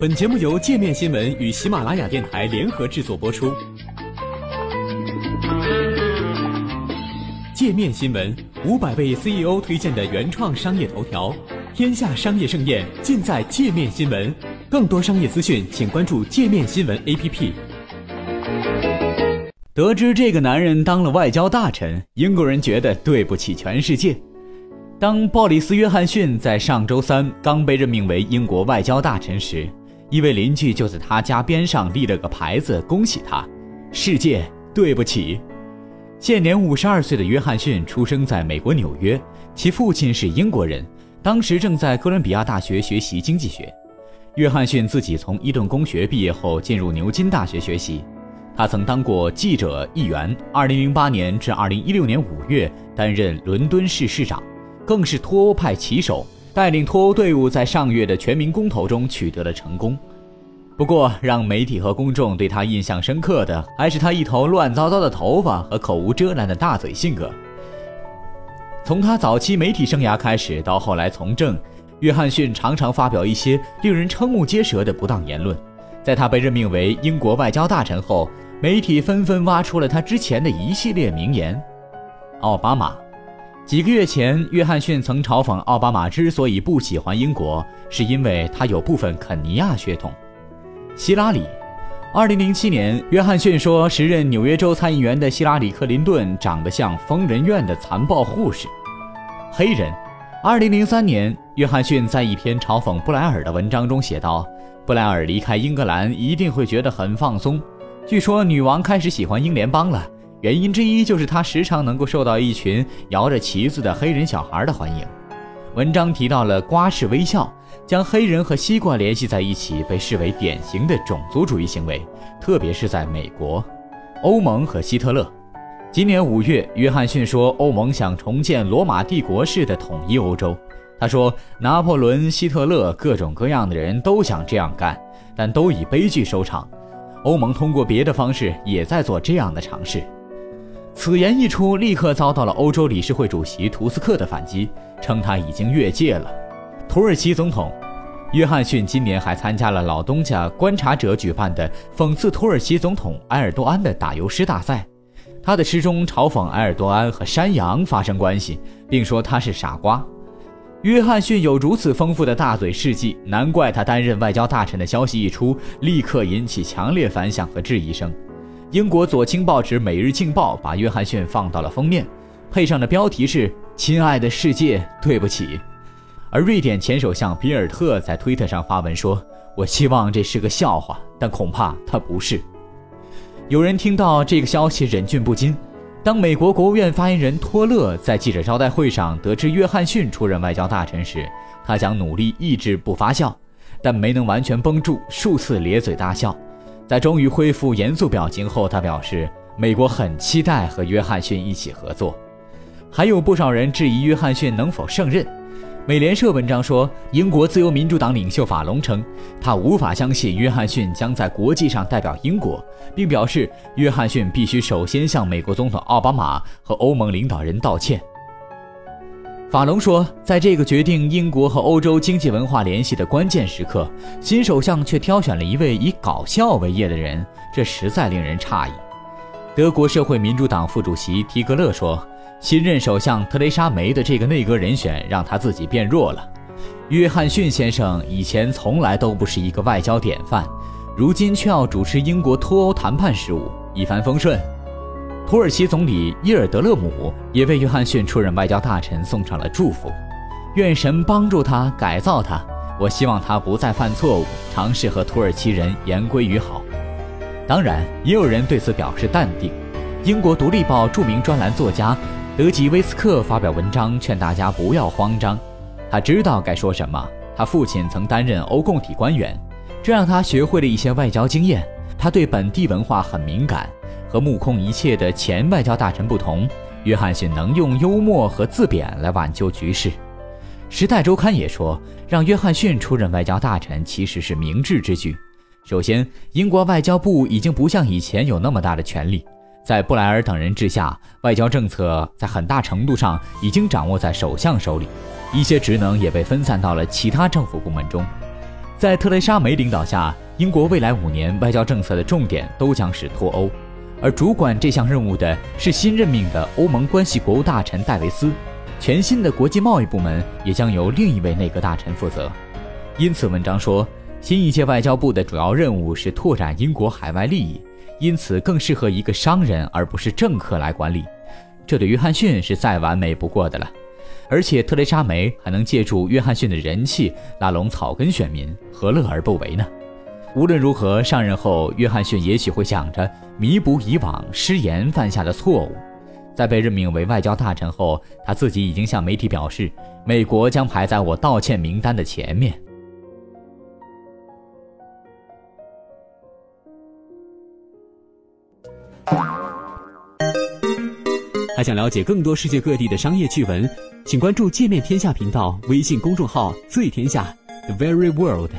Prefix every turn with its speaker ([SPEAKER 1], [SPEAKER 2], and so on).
[SPEAKER 1] 本节目由界面新闻与喜马拉雅电台联合制作播出。界面新闻五百位 CEO 推荐的原创商业头条，天下商业盛宴尽在界面新闻。更多商业资讯，请关注界面新闻 APP。
[SPEAKER 2] 得知这个男人当了外交大臣，英国人觉得对不起全世界。当鲍里斯·约翰逊在上周三刚被任命为英国外交大臣时，一位邻居就在他家边上立了个牌子，恭喜他。世界，对不起。现年五十二岁的约翰逊出生在美国纽约，其父亲是英国人，当时正在哥伦比亚大学学习经济学。约翰逊自己从伊顿公学毕业后，进入牛津大学学习。他曾当过记者、议员。二零零八年至二零一六年五月，担任伦敦市市长，更是脱欧派旗手。带领脱欧队伍在上月的全民公投中取得了成功。不过，让媒体和公众对他印象深刻的，还是他一头乱糟糟的头发和口无遮拦的大嘴性格。从他早期媒体生涯开始，到后来从政，约翰逊常常发表一些令人瞠目结舌的不当言论。在他被任命为英国外交大臣后，媒体纷纷挖出了他之前的一系列名言。奥巴马。几个月前，约翰逊曾嘲讽奥巴马之所以不喜欢英国，是因为他有部分肯尼亚血统。希拉里，二零零七年，约翰逊说时任纽约州参议员的希拉里·克林顿长得像疯人院的残暴护士。黑人，二零零三年，约翰逊在一篇嘲讽布莱尔的文章中写道：“布莱尔离开英格兰一定会觉得很放松。据说女王开始喜欢英联邦了。”原因之一就是他时常能够受到一群摇着旗子的黑人小孩的欢迎。文章提到了瓜式微笑，将黑人和西瓜联系在一起，被视为典型的种族主义行为，特别是在美国、欧盟和希特勒。今年五月，约翰逊说欧盟想重建罗马帝国式的统一欧洲。他说，拿破仑、希特勒各种各样的人都想这样干，但都以悲剧收场。欧盟通过别的方式也在做这样的尝试。此言一出，立刻遭到了欧洲理事会主席图斯克的反击，称他已经越界了。土耳其总统约翰逊今年还参加了老东家观察者举办的讽刺土耳其总统埃尔多安的打油诗大赛，他的诗中嘲讽埃尔多安和山羊发生关系，并说他是傻瓜。约翰逊有如此丰富的大嘴事迹，难怪他担任外交大臣的消息一出，立刻引起强烈反响和质疑声。英国左倾报纸《每日镜报》把约翰逊放到了封面，配上的标题是“亲爱的世界，对不起”。而瑞典前首相比尔特在推特上发文说：“我希望这是个笑话，但恐怕它不是。”有人听到这个消息忍俊不禁。当美国国务院发言人托勒在记者招待会上得知约翰逊出任外交大臣时，他想努力抑制不发笑，但没能完全绷住，数次咧嘴大笑。在终于恢复严肃表情后，他表示，美国很期待和约翰逊一起合作。还有不少人质疑约翰逊能否胜任。美联社文章说，英国自由民主党领袖法隆称，他无法相信约翰逊将在国际上代表英国，并表示，约翰逊必须首先向美国总统奥巴马和欧盟领导人道歉。法隆说，在这个决定英国和欧洲经济文化联系的关键时刻，新首相却挑选了一位以搞笑为业的人，这实在令人诧异。德国社会民主党副主席提格勒说，新任首相特蕾莎梅的这个内阁人选让他自己变弱了。约翰逊先生以前从来都不是一个外交典范，如今却要主持英国脱欧谈判事务，一帆风顺。土耳其总理伊尔德勒姆也为约翰逊出任外交大臣送上了祝福，愿神帮助他改造他。我希望他不再犯错误，尝试和土耳其人言归于好。当然，也有人对此表示淡定。英国《独立报》著名专栏作家德吉威斯克发表文章劝大家不要慌张，他知道该说什么。他父亲曾担任欧共体官员，这让他学会了一些外交经验。他对本地文化很敏感。和目空一切的前外交大臣不同，约翰逊能用幽默和自贬来挽救局势。《时代周刊》也说，让约翰逊出任外交大臣其实是明智之举。首先，英国外交部已经不像以前有那么大的权力，在布莱尔等人之下，外交政策在很大程度上已经掌握在首相手里，一些职能也被分散到了其他政府部门中。在特蕾莎梅领导下，英国未来五年外交政策的重点都将是脱欧，而主管这项任务的是新任命的欧盟关系国务大臣戴维斯。全新的国际贸易部门也将由另一位内阁大臣负责。因此，文章说，新一届外交部的主要任务是拓展英国海外利益，因此更适合一个商人而不是政客来管理。这对约翰逊是再完美不过的了。而且，特蕾莎梅还能借助约翰逊的人气拉拢草根选民，何乐而不为呢？无论如何，上任后，约翰逊也许会想着弥补以往失言犯下的错误。在被任命为外交大臣后，他自己已经向媒体表示，美国将排在我道歉名单的前面。
[SPEAKER 1] 还想了解更多世界各地的商业趣闻，请关注“界面天下”频道微信公众号“最天下 The Very World”。